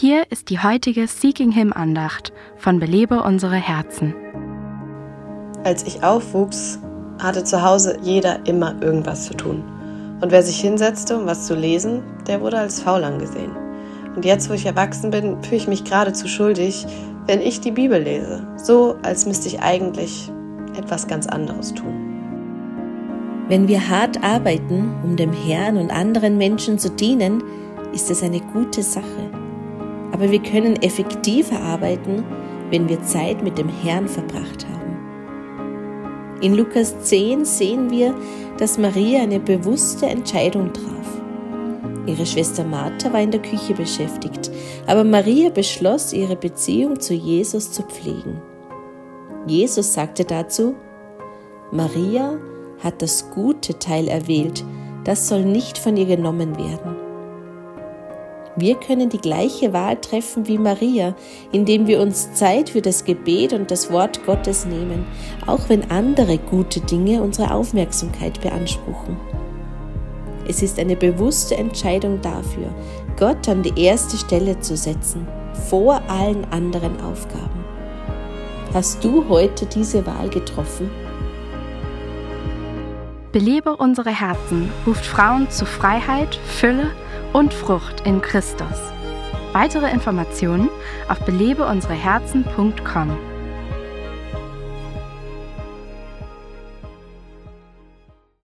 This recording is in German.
Hier ist die heutige Seeking Him Andacht von Belebe unsere Herzen. Als ich aufwuchs, hatte zu Hause jeder immer irgendwas zu tun. Und wer sich hinsetzte, um was zu lesen, der wurde als faul angesehen. Und jetzt, wo ich erwachsen bin, fühle ich mich geradezu schuldig, wenn ich die Bibel lese. So, als müsste ich eigentlich etwas ganz anderes tun. Wenn wir hart arbeiten, um dem Herrn und anderen Menschen zu dienen, ist es eine gute Sache. Aber wir können effektiver arbeiten, wenn wir Zeit mit dem Herrn verbracht haben. In Lukas 10 sehen wir, dass Maria eine bewusste Entscheidung traf. Ihre Schwester Martha war in der Küche beschäftigt, aber Maria beschloss, ihre Beziehung zu Jesus zu pflegen. Jesus sagte dazu, Maria hat das gute Teil erwählt, das soll nicht von ihr genommen werden. Wir können die gleiche Wahl treffen wie Maria, indem wir uns Zeit für das Gebet und das Wort Gottes nehmen, auch wenn andere gute Dinge unsere Aufmerksamkeit beanspruchen. Es ist eine bewusste Entscheidung dafür, Gott an die erste Stelle zu setzen, vor allen anderen Aufgaben. Hast du heute diese Wahl getroffen? Belebe unsere Herzen ruft Frauen zu Freiheit, Fülle und Frucht in Christus. Weitere Informationen auf belebeunsereherzen.com.